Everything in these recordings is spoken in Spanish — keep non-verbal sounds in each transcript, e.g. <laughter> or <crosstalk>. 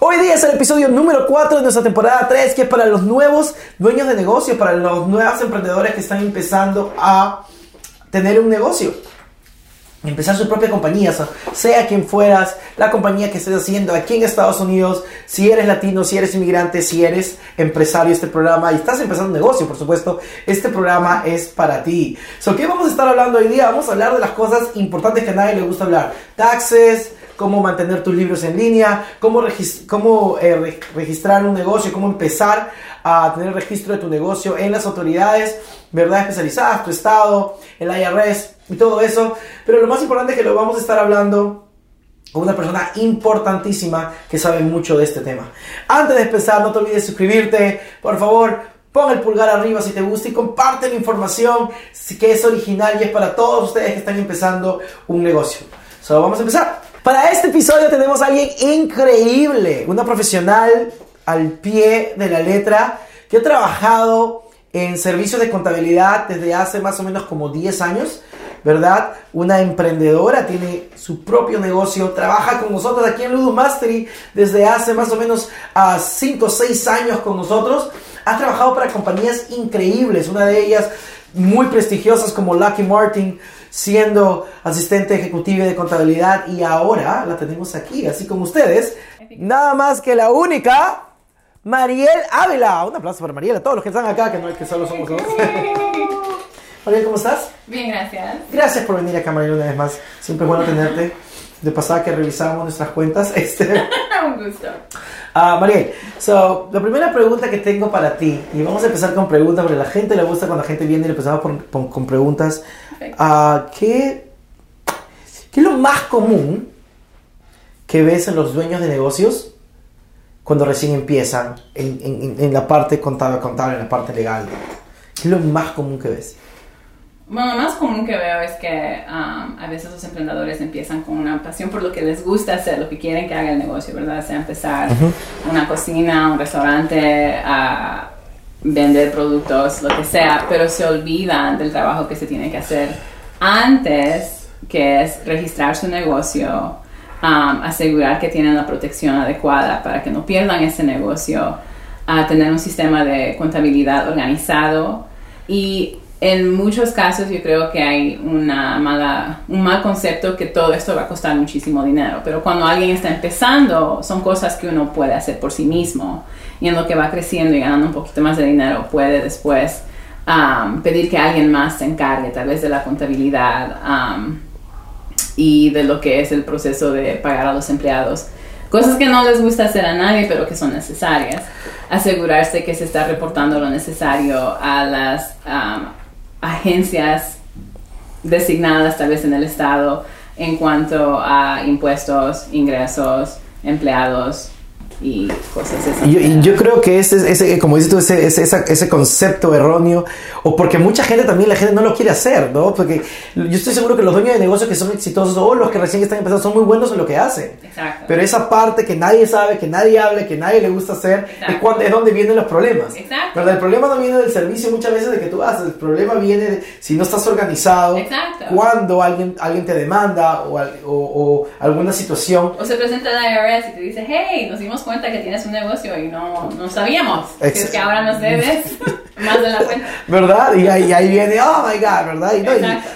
Hoy día es el episodio número 4 de nuestra temporada 3, que es para los nuevos dueños de negocio, para los nuevos emprendedores que están empezando a tener un negocio. Empezar su propia compañía, sea quien fueras, la compañía que estés haciendo aquí en Estados Unidos, si eres latino, si eres inmigrante, si eres empresario, este programa y estás empezando un negocio, por supuesto, este programa es para ti. So, ¿Qué vamos a estar hablando hoy día? Vamos a hablar de las cosas importantes que a nadie le gusta hablar: taxes, cómo mantener tus libros en línea, cómo, eh, registrar un negocio, cómo empezar a tener registro de tu negocio en las autoridades, ¿verdad? Especializadas, tu estado, el IRS y todo eso. Pero lo más importante es que lo vamos a estar hablando con una persona importantísima que sabe mucho de este tema. Antes de empezar, no te olvides suscribirte, por favor, pon el pulgar arriba si te gusta y comparte la información que es original y es para todos ustedes que están empezando un negocio. Solo vamos a empezar. Para este episodio tenemos a alguien increíble, una profesional al pie de la letra que ha trabajado en servicios de contabilidad desde hace más o menos como 10 años, ¿verdad? Una emprendedora, tiene su propio negocio, trabaja con nosotros aquí en Ludus Mastery desde hace más o menos a 5 o 6 años con nosotros. Ha trabajado para compañías increíbles, una de ellas muy prestigiosas como Lucky Martin, siendo asistente ejecutiva de contabilidad y ahora la tenemos aquí, así como ustedes. Nada más que la única, Mariel Ávila. Un aplauso para Mariel, a todos los que están acá, que no es que solo somos dos. <laughs> Mariel, ¿cómo estás? Bien, gracias. Gracias por venir acá, Mariel, una vez más. Siempre es bueno tenerte. De pasada que revisamos nuestras cuentas. <laughs> Este... <laughs> Un gusto. Uh, Mariel, so, la primera pregunta que tengo para ti, y vamos a empezar con preguntas, porque a la gente le gusta cuando la gente viene y le empezamos con preguntas. Uh, ¿qué, ¿Qué es lo más común que ves en los dueños de negocios cuando recién empiezan en, en, en la parte contable, contable, en la parte legal? ¿Qué es lo más común que ves? Bueno, lo más común que veo es que um, a veces los emprendedores empiezan con una pasión por lo que les gusta hacer, lo que quieren que haga el negocio, ¿verdad? Sea empezar una cocina, un restaurante, a vender productos, lo que sea, pero se olvidan del trabajo que se tiene que hacer antes, que es registrar su negocio, um, asegurar que tienen la protección adecuada para que no pierdan ese negocio, a tener un sistema de contabilidad organizado y en muchos casos yo creo que hay una mala, un mal concepto que todo esto va a costar muchísimo dinero, pero cuando alguien está empezando son cosas que uno puede hacer por sí mismo y en lo que va creciendo y ganando un poquito más de dinero puede después um, pedir que alguien más se encargue tal vez de la contabilidad um, y de lo que es el proceso de pagar a los empleados. Cosas que no les gusta hacer a nadie, pero que son necesarias. Asegurarse que se está reportando lo necesario a las um, agencias designadas tal vez en el Estado en cuanto a impuestos, ingresos, empleados, y cosas así. Y yo, creo que ese, ese, como dices tú, ese, ese, ese, concepto erróneo, o porque mucha gente también, la gente no lo quiere hacer, ¿no? Porque yo estoy seguro que los dueños de negocios que son exitosos o los que recién están empezando son muy buenos en lo que hacen. Exacto. Pero esa parte que nadie sabe, que nadie habla, que nadie le gusta hacer, es, cuando, es donde vienen los problemas. Exacto. Pero el problema no viene del servicio muchas veces de que tú haces, el problema viene de si no estás organizado, Exacto. cuando alguien, alguien te demanda o, o, alguna situación. O se presenta el IRS y te dice, hey, nos dimos cuenta que tienes un negocio y no, no sabíamos. que es que ahora nos debes <laughs> más de la cuenta. ¿Verdad? Y ahí, ahí viene, oh my God, ¿verdad? Y, no,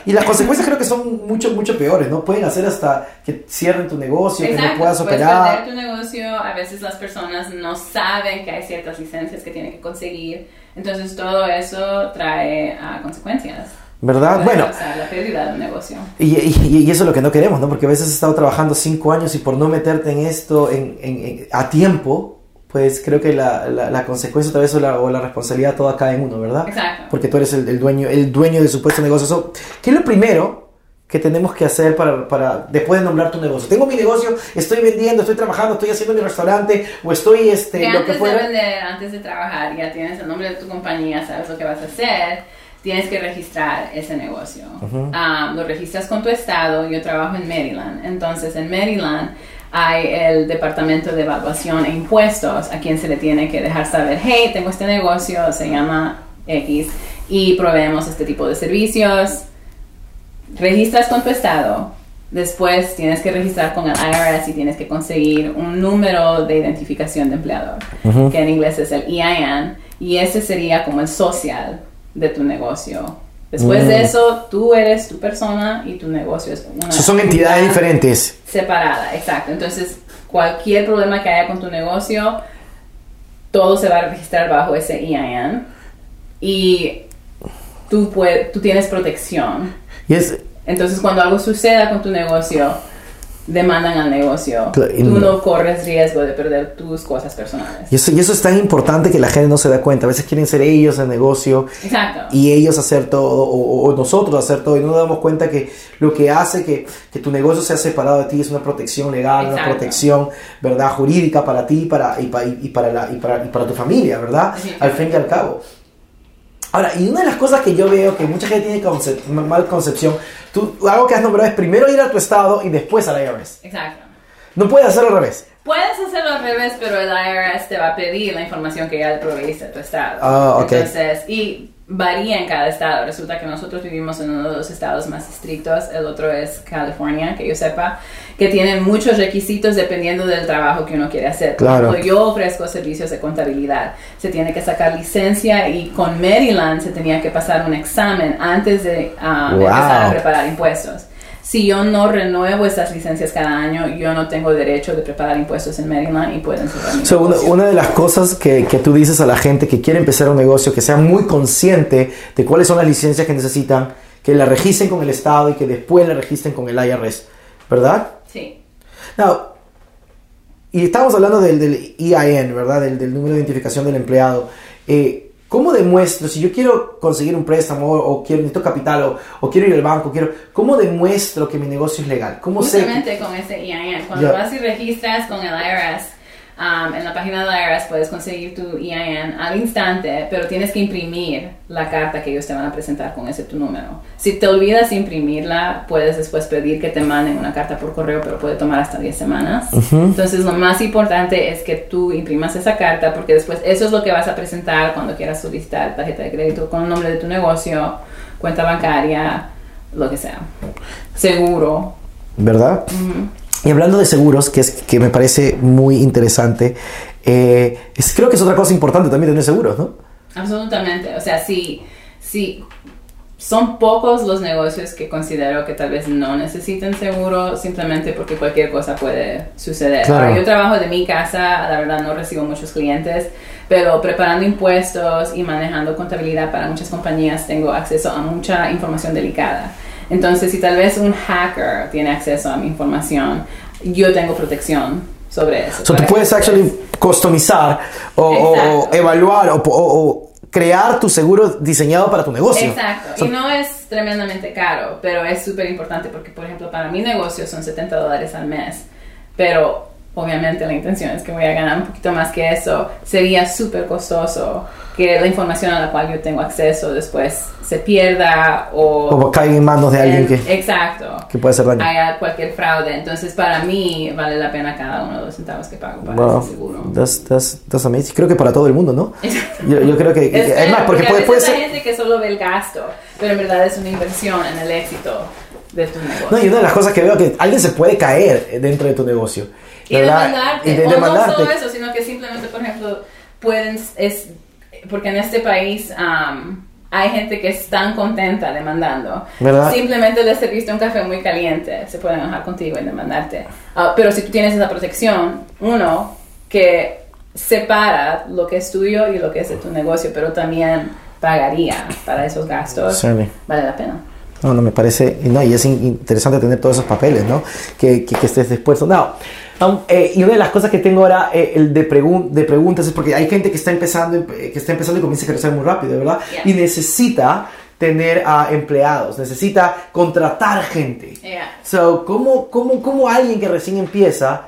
y, las consecuencias creo que son mucho, mucho peores, ¿no? Pueden hacer hasta que cierren tu negocio, que no puedas operar. Puedes tu negocio, a veces las personas no saben que hay ciertas licencias que tienen que conseguir. Entonces todo eso trae a consecuencias. ¿Verdad? bueno. O sea, la pérdida del negocio. Y, y, eso es lo que no queremos, ¿no? Porque a veces has estado trabajando cinco años y por no meterte en esto en, en, a tiempo, pues creo que la, la, consecuencia tal vez o la, o la, responsabilidad toda cae en uno, ¿verdad? Exacto. Porque tú eres el, dueño, el dueño de su puesto negocio. ¿Qué es lo primero que tenemos que hacer para, para después de nombrar tu negocio? Tengo mi negocio, estoy vendiendo, estoy trabajando, estoy haciendo mi restaurante o estoy este, Que lo antes que fuera. de vender, antes de trabajar, ya tienes el nombre de tu compañía, sabes lo que vas a hacer, tienes que registrar ese negocio. Ah, lo registras con tu estado, yo trabajo en Maryland, entonces en Maryland hay el departamento de evaluación e impuestos a quien se le tiene que dejar saber, hey, tengo este negocio, se llama X, y proveemos este tipo de servicios. Registras con tu estado, después tienes que registrar con el IRS y tienes que conseguir un número de identificación de empleador, que en inglés es el EIN, y ese sería como el social de tu negocio. Después de Mm. eso, tú eres tu persona y tu negocio es una So, son entidades entidad diferentes. separada, exacto. Entonces, cualquier problema que haya con tu negocio, todo se va a registrar bajo ese EIN y tú, puedes, tú tienes protección. Entonces, cuando algo suceda con tu negocio, demandan al negocio. Tú no- corres riesgo de perder tus cosas personales. y, eso, y eso es tan importante que la gente no se da cuenta. A veces quieren ser ellos el negocio Exacto. y ellos hacer todo o, o nosotros hacer todo y no nos damos cuenta que lo que hace que, que tu negocio sea separado de ti es una protección legal, una Exacto. protección verdad jurídica para ti para, y, pa- y para, la, y, para, y para tu familia, ¿verdad? Sí. Al fin y al cabo. Ahora, y una de las cosas que yo veo que mucha gente tiene concep- mal concepción, tú, algo que has nombrado es primero ir a tu estado y después al IRS. Exacto. No puedes hacerlo al revés. Puedes hacerlo al revés, pero el IRS te va a pedir la información que ya le proveíste a tu estado. Ah, ok. Entonces, y varía en cada estado. Resulta que nosotros vivimos en uno de los estados más estrictos, el otro es California, que yo sepa, que tienen muchos requisitos dependiendo del trabajo que uno quiere hacer. Por Claro. ejemplo, yo ofrezco servicios de contabilidad. Se tiene que sacar licencia y con Maryland se tenía que pasar un examen antes de ah, Wow. empezar a preparar impuestos. Si yo no renuevo estas licencias cada año, yo no tengo derecho de preparar impuestos en Maryland y pueden cerrar So, una de las cosas que, que tú dices a la gente que quiere empezar un negocio, que sea muy consciente de cuáles son las licencias que necesitan, que la registren con el Estado y que después la registren con el IRS, ¿verdad? Sí. Now, y estamos hablando del, del EIN, ¿verdad? Del, del número de identificación del empleado. Eh, ¿Cómo demuestro, si yo quiero conseguir un préstamo o, o quiero, necesito capital o, o quiero ir al banco, quiero, ¿cómo demuestro que mi negocio es legal? ¿Cómo sé? Justamente con ese EIN. Cuando Ya. vas y registras con el IRS, um, en la página del IRS puedes conseguir tu EIN al instante, pero tienes que imprimir la carta que ellos te van a presentar con ese tu número. Si te olvidas imprimirla, puedes después pedir que te manden una carta por correo, pero puede tomar hasta 10 semanas. Entonces lo más importante es que tú imprimas esa carta porque después eso es lo que vas a presentar cuando quieras solicitar tarjeta de crédito con el nombre de tu negocio, cuenta bancaria, lo que sea. Seguro. ¿verdad? Y hablando de seguros, que, es, que me parece muy interesante, eh, es- creo que es otra cosa importante también tener seguros, ¿no? Absolutamente. O sea, sí, sí. Son pocos los negocios que considero que tal vez no necesiten seguro simplemente porque cualquier cosa puede suceder. Claro. Ahora, yo trabajo de mi casa, la verdad no recibo muchos clientes, pero preparando impuestos y manejando contabilidad para muchas compañías tengo acceso a mucha información delicada. Entonces, si tal vez un hacker tiene acceso a mi información, yo tengo protección sobre eso. So, tú puedes actually customizar o, o- evaluar o, o- o crear tu seguro diseñado para tu negocio. Exacto. So- y no es tremendamente caro, pero es súper importante porque, por ejemplo, para mi negocio son 70 dólares al mes. Pero obviamente la intención es que voy a ganar un poquito más que eso. Sería súper costoso que la información a la cual yo tengo acceso después se pierda o... o caiga en manos de alguien en- que, Exacto. que puede hacer daño. Haya cualquier fraude. Entonces, para mí, vale la pena cada uno de los centavos que pago para Wow, ese seguro. that's, that's, that's amazing. Creo que para todo el mundo, ¿no? <laughs> Yo, yo creo que, Es es más, porque puede, puede hay ser... gente que solo ve el gasto, pero en verdad es una inversión en el éxito de tu negocio. No, y una de las cosas que veo que alguien se puede caer dentro de tu negocio. Y demandarte. Y de- o demandarte. no solo eso, sino que simplemente, por ejemplo, pueden, es, porque en este país am, hay gente que es tan contenta demandando. ¿Verdad? Simplemente les serviste un café muy caliente, se pueden enojar contigo y demandarte. Ah, pero si tú tienes esa protección, uno, que separa lo que es tuyo y lo que es de tu negocio, pero también pagaría para esos gastos, vale la pena. No, no, me parece, no, y es in- interesante tener todos esos papeles, ¿no? Que, que, que estés dispuesto. No, um, eh, y una de las cosas que tengo ahora, eh, el de, pregun- de preguntas, es porque hay gente que está empezando, eh, que está empezando y comienza a crecer muy rápido, ¿verdad? Yeah. Y necesita tener a empleados, necesita contratar gente. Yeah. So, ¿cómo, cómo, ¿Cómo alguien que recién empieza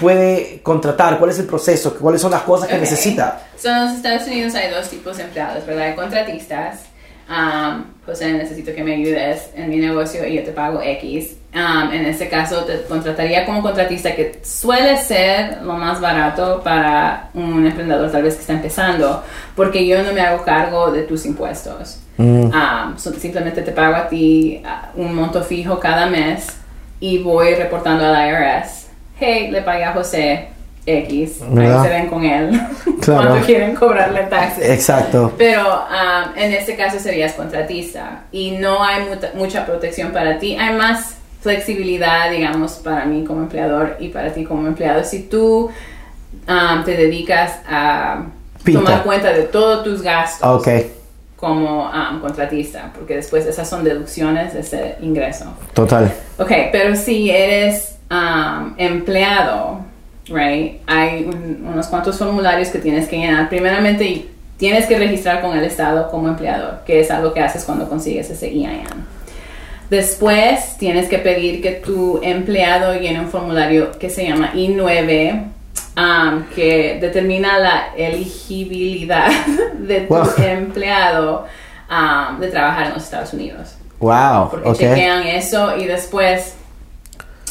puede contratar? ¿Cuál es el proceso? ¿Cuáles son las cosas que Ok. necesita? So, en los Estados Unidos hay dos tipos de empleados, ¿verdad? Hay contratistas. Um, José, necesito que me ayudes en mi negocio y yo te pago X. Um, en ese caso, te contrataría como contratista, que suele ser lo más barato para un emprendedor tal vez que está empezando, porque yo no me hago cargo de tus impuestos. Um, so- simplemente te pago a ti uh, un monto fijo cada mes y voy reportando al IRS. Hey, le pagué a José X. Ahí ¿Verdad? se ven con él <laughs> Claro. cuando quieren cobrarle taxes. Exacto. Pero um, en este caso serías contratista y no hay mucha protección para ti. Hay más flexibilidad, digamos, para mí como empleador y para ti como empleado. Si tú um, te dedicas a tomar cuenta de todos tus gastos Ok, como um, contratista, porque después esas son deducciones de ese ingreso. total. Ok, pero si eres um, empleado, right, hay un- unos cuantos formularios que tienes que llenar. Primeramente, y tienes que registrar con el Estado como empleador, que es algo que haces cuando consigues ese EIN. Después, tienes que pedir que tu empleado llene un formulario que se llama I9, um, que determina la elegibilidad <laughs> de tu Wow. empleado um, de trabajar en los Estados Unidos Wow, porque ok. chequean eso y después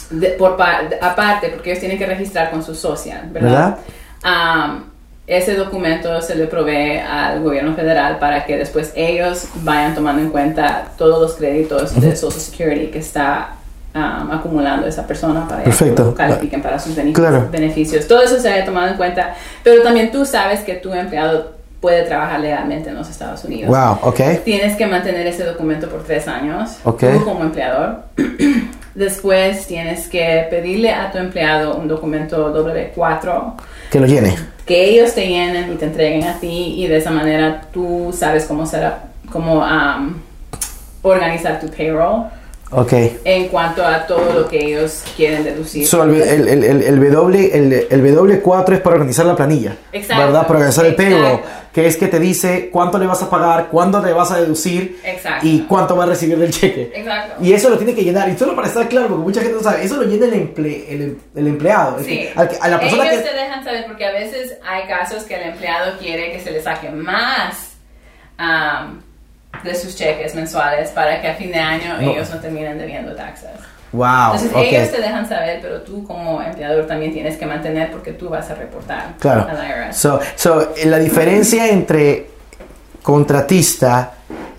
de- por aparte porque ellos tienen que registrar con su social verdad, Am, ese documento se le provee al gobierno federal para que después ellos vayan tomando en cuenta todos los créditos de Social Security que está am, acumulando esa persona para Perfecto. que califiquen para sus bene- Claro. beneficios. Todo eso se haya tomado en cuenta, pero también tú sabes que tu empleado puede trabajar legalmente en los Estados Unidos. Wow, ok. Tienes que mantener ese documento por tres años, Ok. tú como empleador. <clears throat> Después tienes que pedirle a tu empleado un documento W4 Que lo llene. que ellos te llenen y te entreguen a ti y de esa manera tú sabes cómo será, cómo um, organizar tu payroll Ok. en cuanto a todo lo que ellos quieren deducir. So, el, el, el, el, W, el, el W4 es para organizar la planilla. Exacto, ¿Verdad? Para organizar el payroll. exacto. Que es que te dice cuánto le vas a pagar, cuándo te vas a deducir Exacto. y cuánto va a recibir del cheque. Exacto. Y eso lo tiene que llenar. Y solo para estar claro, porque mucha gente no sabe, eso lo llena el, emple- el, el empleado. Sí. que- a la persona Ellos que. te dejan saber porque a veces hay casos que el empleado quiere que se le saque más am, de sus cheques mensuales para que a fin de año No. ellos no terminen debiendo taxas. Wow. Entonces ok. ellos te dejan saber, pero tú como empleador también tienes que mantener porque tú vas a reportar Claro. al IRS. So, so, la diferencia entre contratista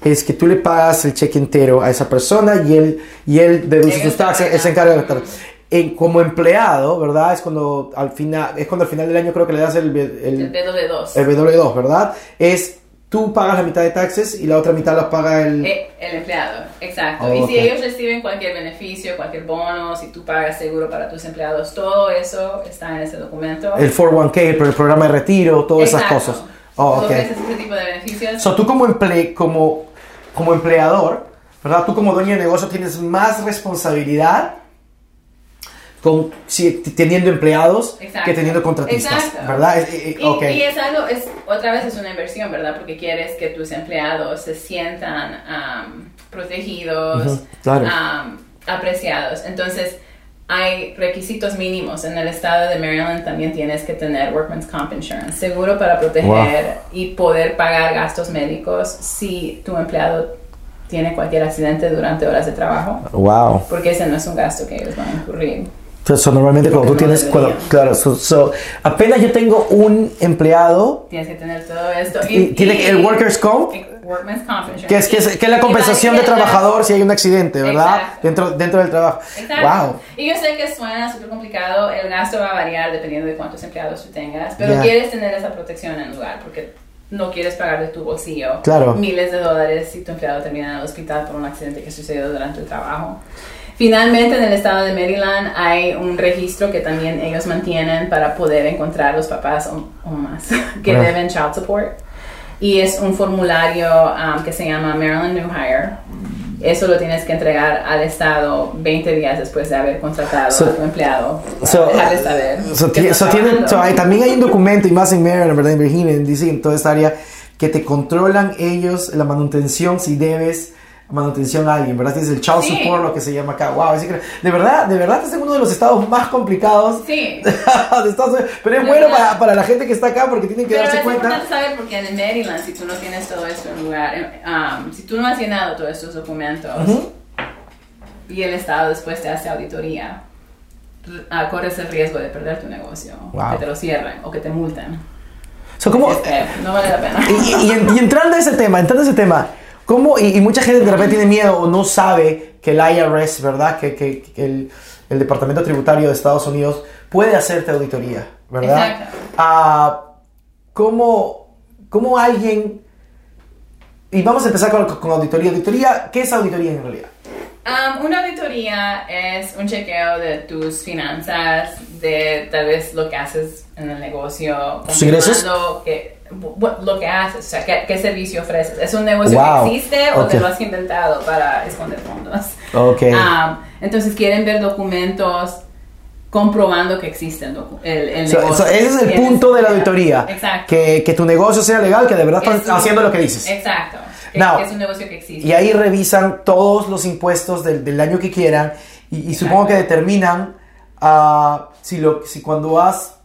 es que tú le pagas el cheque entero a esa persona y él, y él deduce Ellos sus te taxes, él se encarga de gastar. En, como empleado, ¿verdad? Es cuando al final, es cuando al final del año creo que le das el, el, el dedo de dos. el W2, ¿verdad? Es tú pagas la mitad de taxes y la otra mitad la paga el... Eh, el empleado, exacto. Oh, y ok. si ellos reciben cualquier beneficio, cualquier bono, si tú pagas seguro para tus empleados, todo eso está en ese documento. el 401k, el, pro- el programa de retiro, todas esas Exacto. cosas. Oh, Tú ok. ofreces ese tipo de beneficios. So, tú como, emple como, como empleador, ¿verdad? Tú como dueño de negocio tienes más responsabilidad con, si, teniendo empleados Exacto. que teniendo contratistas, Exacto. ¿verdad? Eh, eh, Y, es algo, es, otra vez es una inversión, ¿verdad? Porque quieres que tus empleados se sientan am, protegidos, claro. am, apreciados. Entonces, hay requisitos mínimos. En el estado de Maryland también tienes que tener Workman's Comp Insurance, seguro para proteger y poder pagar gastos médicos si tu empleado tiene cualquier accidente durante horas de trabajo, Wow. porque ese no es un gasto que ellos van a incurrir. So, normalmente cuando tú tienes, cuando, claro, so, so, apenas yo tengo un empleado Tienes que tener todo esto. y, tiene el Workers' Comp, Workman's Comp que es, que es, que es la Y compensación de trabajador si hay un accidente, ¿verdad? Exacto. Dentro, dentro del trabajo. Exacto. Wow. Y yo sé que suena súper complicado, el gasto va a variar dependiendo de cuántos empleados tú tengas, pero Ya. quieres tener esa protección en lugar porque no quieres pagar de tu bolsillo Claro. miles de dólares si tu empleado termina en el hospital por un accidente que sucedió durante el trabajo. Finalmente, en el estado de Maryland hay un registro que también ellos mantienen para poder encontrar los papás o, o más que Ah. deben child support. Y es un formulario um, que se llama Maryland New Hire. Eso lo tienes que entregar al Estado 20 días después de haber contratado So- a tu empleado. So, saber. so so tienen- hay- también hay un documento, y más en Maryland, ¿verdad? En Virginia, en DC, en toda esta área, que te controlan ellos la manutención si debes manutención a alguien, ¿verdad? Tienes el child Sí. support, lo que se llama acá. Wow, es de verdad, de verdad, este es uno de los estados más complicados Sí. <laughs> de Estados Unidos. Pero es bueno para, para la gente que está acá porque tienen que Pero darse es cuenta. importante saber porque en Maryland, si tú no tienes todo esto en lugar, eh, um, si tú no has llenado todos estos documentos Ujú. y el Estado después te hace auditoría, ah, corres el riesgo de perder tu negocio, Wow. que te lo cierren o que te multen. So, ¿cómo, Así es que no vale la pena. y, y- en- y entrando a ese tema, entrando a ese tema, ¿cómo? Y, y mucha gente de repente tiene miedo o no sabe que el IRS, ¿verdad? Que, que- que el, el Departamento Tributario de Estados Unidos puede hacerte auditoría, ¿verdad? Exacto. Ah, ¿cómo, cómo alguien... Y vamos a empezar con, con auditoría. Auditoría, ¿qué es auditoría en realidad? Um, una auditoría es un chequeo de tus finanzas, de tal vez lo que haces en el negocio, ¿Tus ingresos? Que, lo que haces, o sea, qué, qué servicio ofreces. ¿Es un negocio Wow. que existe o Ok. te lo has inventado para esconder fondos? Ok. Um, entonces quieren ver documentos comprobando que existe el, el, el So- negocio. so ese es el punto de la auditoría. Exacto. Que, que tu negocio sea legal, que de verdad Es estás haciendo lo que dices. Exacto. Que, Now, que es un negocio que existe. Y ahí revisan todos los impuestos del, del año que quieran y, y supongo que determinan ah, si, lo, si cuando has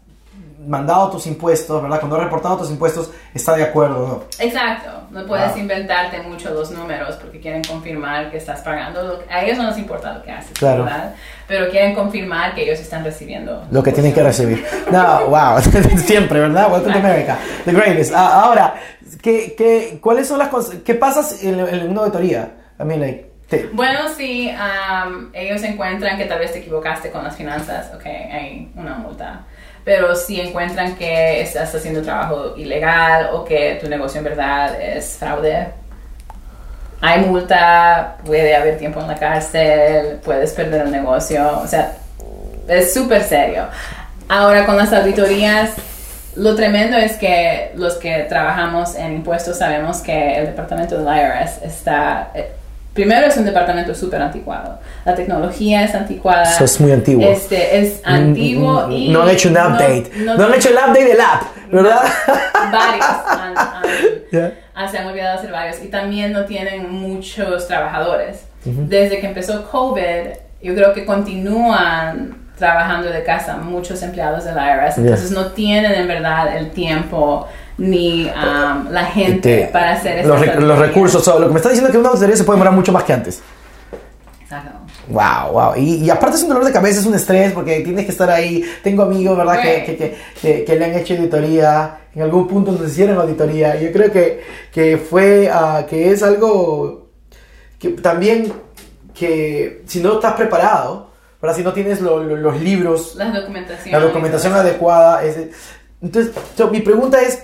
mandado tus impuestos, ¿verdad? Cuando has reportado tus impuestos, está de acuerdo no. Exacto, no puedes Wow. inventarte mucho los números porque quieren confirmar que estás pagando. Lo que- a ellos no les importa lo que haces, Claro. ¿verdad? Pero quieren confirmar que ellos están recibiendo. Lo que tienen que recibir. No, wow, <laughs> siempre, ¿verdad? Welcome to America. The greatest. Ah, ahora, ¿qué, qué, ¿cuáles son las cosas? ¿Qué pasa en, en una auditoría? I mean, like, Bueno, si um, ellos encuentran que tal vez te equivocaste con las finanzas, ok, hay una multa. Pero si encuentran que estás haciendo trabajo ilegal o que tu negocio en verdad es fraude, hay multa, puede haber tiempo en la cárcel, puedes perder el negocio, o sea, es súper serio. Ahora con las auditorías, lo tremendo es que los que trabajamos en impuestos sabemos que el departamento del IRS está... primero es un departamento súper anticuado. La tecnología es anticuada. Eso es muy antiguo. Este, es antiguo Mm, y... no han hecho un update. No, han hecho el update del app, ¿verdad? varios <laughs> han, han- Yeah. se han olvidado hacer varios y también no tienen muchos trabajadores. Desde que empezó COVID, yo creo que continúan trabajando de casa muchos empleados del IRS, entonces no tienen en verdad el tiempo ni um, la gente Este, para hacer los, rec- los auditorías. recursos. so, lo que me está diciendo es que una auditoría se puede demorar mucho más que antes. Exacto. Wow, wow. Y, y aparte es un dolor de cabeza, es un estrés porque tienes que estar ahí. Tengo amigos, ¿verdad? Que, Right. que, que, que- que le han hecho auditoría. En algún punto nos hicieron auditoría. Yo creo que, que fue, ah, que es algo que también que si no estás preparado, ¿verdad? Si no tienes lo- lo- los libros, La documentación. la documentación adecuada. es- entonces, so, mi pregunta es,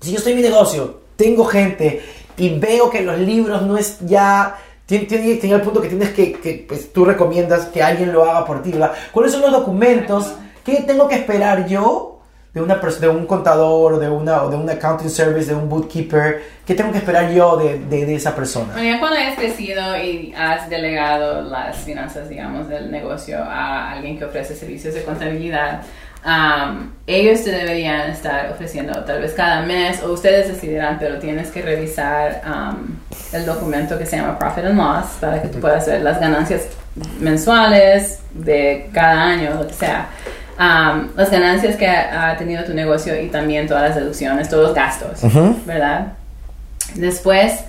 si yo estoy en mi negocio, tengo gente y veo que los libros no es ya... Tiene, tiene, el punto que tienes que, que pues, tú recomiendas que alguien lo haga por ti, ¿verdad? ¿Cuáles son los documentos? ¿Qué tengo que esperar yo de, una de un contador, de, una, de un accounting service, de un bookkeeper? ¿Qué tengo que esperar yo de, de, de esa persona? Bueno, ya cuando hayas crecido y has delegado las finanzas, digamos, del negocio a alguien que ofrece servicios de contabilidad, um, ellos te deberían estar ofreciendo tal vez cada mes, o ustedes decidirán, pero tienes que revisar um, el documento que se llama Profit and Loss para que tú puedas ver las ganancias mensuales de cada año, lo que sea. Um, las ganancias que ha, ha tenido tu negocio y también todas las deducciones, todos los gastos, ¿verdad? Después,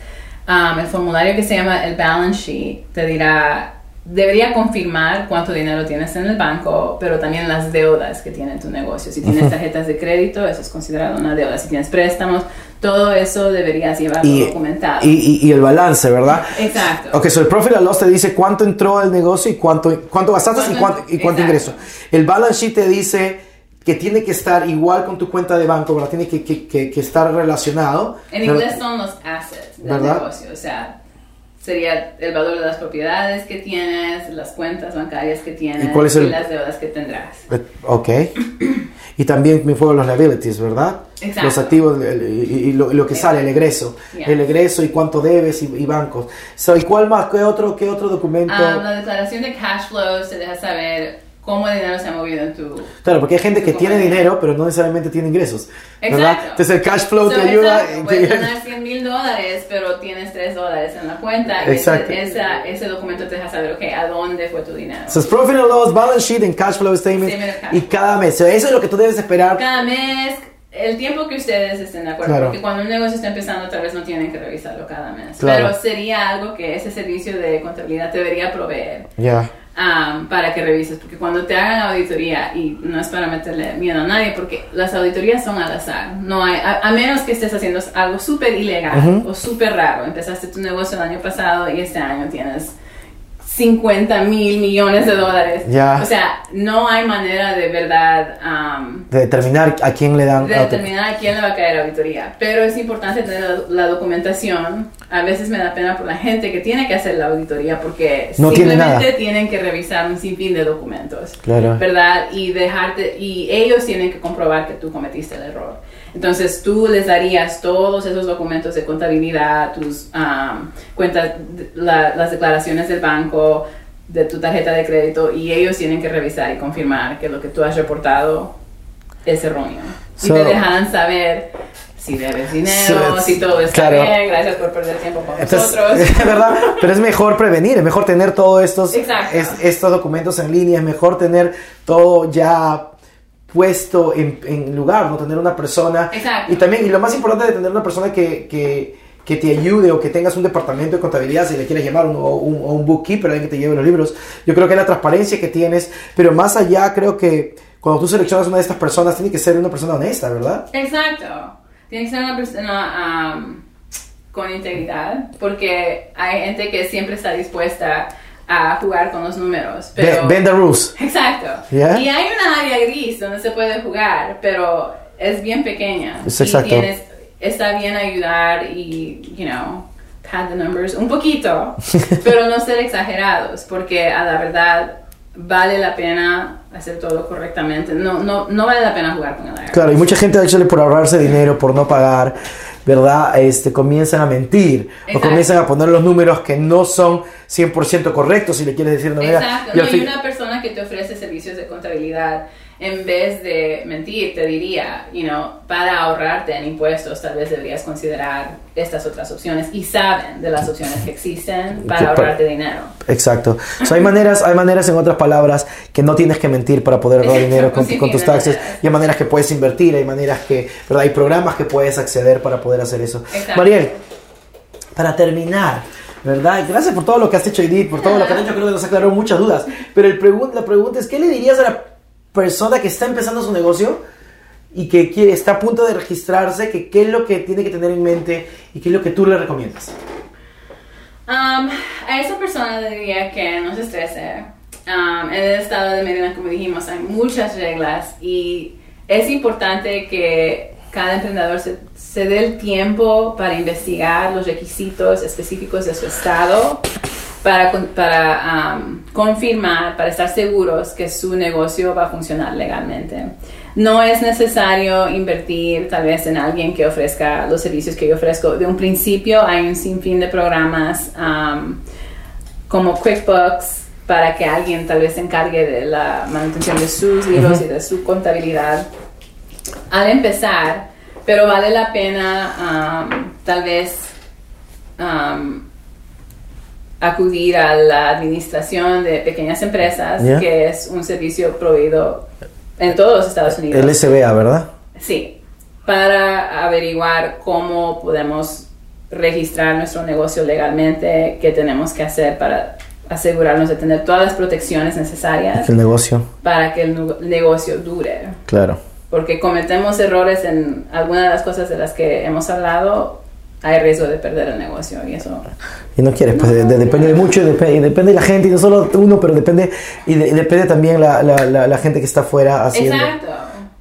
el formulario que se llama el balance sheet te dirá, debería confirmar cuánto dinero tienes en el banco, pero también las deudas que tiene tu negocio. Si tienes tarjetas de crédito, eso es considerado una deuda. Si tienes préstamos, todo eso deberías llevarlo Y, documentado. y, y- y el balance, ¿verdad? Exacto. Ok, so el profit and loss te dice cuánto entró al negocio y cuánto, cuánto gastaste y Cuánto- cuánto, y cuánto ingreso. exacto. El balance sheet te dice que tiene que estar igual con tu cuenta de banco, ¿verdad? Tiene que, que, que, que estar relacionado. En inglés son los assets del ¿Verdad? negocio, o sea, sería el valor de las propiedades que tienes, las cuentas bancarias que tienes ¿Y cuál es el- las deudas que tendrás. Eh, Ok. Y también me fueron los liabilities, ¿verdad? Exacto. Los activos el- y, y lo, lo que sale, el egreso. Yeah. El egreso y cuánto debes y, y bancos. So, ¿Y cuál más? ¿Qué otro, qué otro documento? Ah, la declaración de cash flows te deja saber cómo el dinero se ha movido en tu... Claro, porque hay gente que tiene compañía. dinero, pero no necesariamente tiene ingresos. ¿verdad? Exacto. Entonces el cash flow So, te ayuda. Puedes ganar 100 mil dólares, pero tienes 3 dólares en la cuenta. Exacto. ese, esa- ese documento te deja saber, ok, a dónde fue tu dinero. So, profit and loss, balance sheet and cash flow statement. Statement of cash Y cada mes. So, eso es lo que tú debes esperar. Cada mes, el tiempo que ustedes estén de acuerdo, Claro. porque cuando un negocio está empezando, tal vez no tienen que revisarlo cada mes. Claro. Pero sería algo que ese servicio de contabilidad debería proveer. Ya. Um, para que revises, porque cuando te hagan auditoría, y no es para meterle miedo a nadie, porque las auditorías son al azar, no hay, a, a menos que estés haciendo algo súper ilegal o súper raro, empezaste tu negocio el año pasado y este año tienes 50 mil millones de dólares, Ya. o sea, no hay manera de verdad... um, De determinar a quién le dan. de determinar a quién le va a caer auditoría. Pero es importante tener la, la documentación. A veces me da pena por la gente que tiene que hacer la auditoría porque No tiene simplemente nada. tienen que revisar un sinfín de documentos. Claro. ¿Verdad? Y dejarte y ellos tienen que comprobar que tú cometiste el error. Entonces tú les darías todos esos documentos de contabilidad, tus um, cuentas, la- las declaraciones del banco, de tu tarjeta de crédito y ellos tienen que revisar y confirmar que lo que tú has reportado es erróneo. Y So- te dejarán saber si debes dinero, So- si todo está claro. bien, gracias por perder tiempo con Entonces, nosotros. <laughs> es verdad, pero es mejor prevenir, es mejor tener todos estos, es- estos documentos en línea, es mejor tener todo ya puesto en, en lugar, no tener una persona. Exacto. Y también, y lo más importante de tener una persona que, que, que te ayude o que tengas un departamento de contabilidad, si le quieres llamar, un- o un, o un bookkeeper, alguien que te lleve los libros. Yo creo que es la transparencia que tienes, pero más allá creo que cuando tú seleccionas una de estas personas, tiene que ser una persona honesta, ¿verdad? Exacto. Tiene que ser una persona um, con integridad, porque hay gente que siempre está dispuesta a jugar con los números. Pero... Bend- the rules. Exacto. Yeah. Y hay una área gris donde se puede jugar, pero es bien pequeña. Es Y exacto. tienes- está bien ayudar y, you know, pad the numbers un poquito, <laughs> pero no ser exagerados, porque a la verdad vale la pena hacer todo correctamente. No, no, no vale la pena jugar con el IRS. Claro, y mucha gente, actually, por ahorrarse dinero, por no pagar, ¿verdad? Este, comienzan a mentir o Exacto. comienzan a poner los números que no son 100% correctos, si le quieres decir de manera. Exacto. Y No, al y fin- una persona que te ofrece servicios de contabilidad, en vez de mentir, te diría, you know, para ahorrarte en impuestos, tal vez deberías considerar estas otras opciones y saben de las opciones que existen para pa- ahorrarte dinero. Exacto. O sea, hay maneras, hay maneras, en otras palabras, que no tienes que mentir para poder ahorrar <laughs> dinero con, sí, con tus taxes. maneras. Y hay maneras que puedes invertir, hay maneras que, ¿verdad? Hay programas que puedes acceder para poder hacer eso. Exacto. Mariel, para terminar, ¿verdad? Gracias por todo lo que has hecho, Edith, por todo lo que has hecho, creo que nos aclaró muchas dudas. Pero el pregun- la pregunta es, ¿qué le dirías a la persona que está empezando su negocio y que quiere, está a punto de registrarse, que qué es lo que tiene que tener en mente y qué es lo que tú le recomiendas? Um, a esa persona le diría que no se estrese. Um, en el estado de Medina, como dijimos, hay muchas reglas y es importante que cada emprendedor se, se dé el tiempo para investigar los requisitos específicos de su estado para, para um, confirmar, para estar seguros que su negocio va a funcionar legalmente. No es necesario invertir tal vez en alguien que ofrezca los servicios que yo ofrezco. De un principio hay un sinfín de programas um, como QuickBooks para que alguien tal vez se encargue de la manutención de sus libros y de su contabilidad al empezar, pero vale la pena um, tal vez um, acudir a la administración de pequeñas empresas, Yeah. que es un servicio proveído en todos los Estados Unidos. El SBA, ¿verdad? Sí, para averiguar cómo podemos registrar nuestro negocio legalmente, qué tenemos que hacer para asegurarnos de tener todas las protecciones necesarias El negocio, para que el negocio dure. claro. Porque cometemos errores en algunas de las cosas de las que hemos hablado, hay riesgo de perder el negocio y eso. Y no quieres, pues de- de- depende de mucho, y y depende de la gente, y no solo uno, pero depende, y, y depende también la, la, la, la gente que está afuera haciendo. Exacto.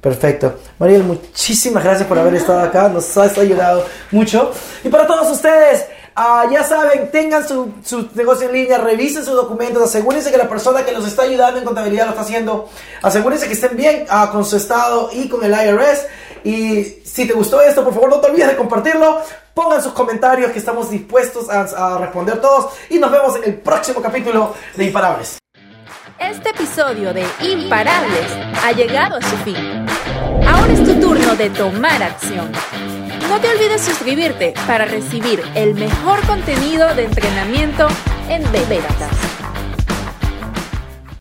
Perfecto. Mariel, muchísimas gracias por haber estado acá, nos has ayudado mucho. Y para todos ustedes, ah, ya saben, tengan su, su negocio en línea, revisen sus documentos, asegúrense que la persona que los está ayudando en contabilidad lo está haciendo, asegúrense que estén bien ah, con su estado y con el IRS. Y si te gustó esto, por favor no te olvides de compartirlo. Pongan sus comentarios que estamos dispuestos a, responder todos. Y nos vemos en el próximo capítulo de Imparables. Este episodio de Imparables ha llegado a su fin. Ahora es tu turno de tomar acción. No te olvides suscribirte para recibir el mejor contenido de entrenamiento en Bebetas.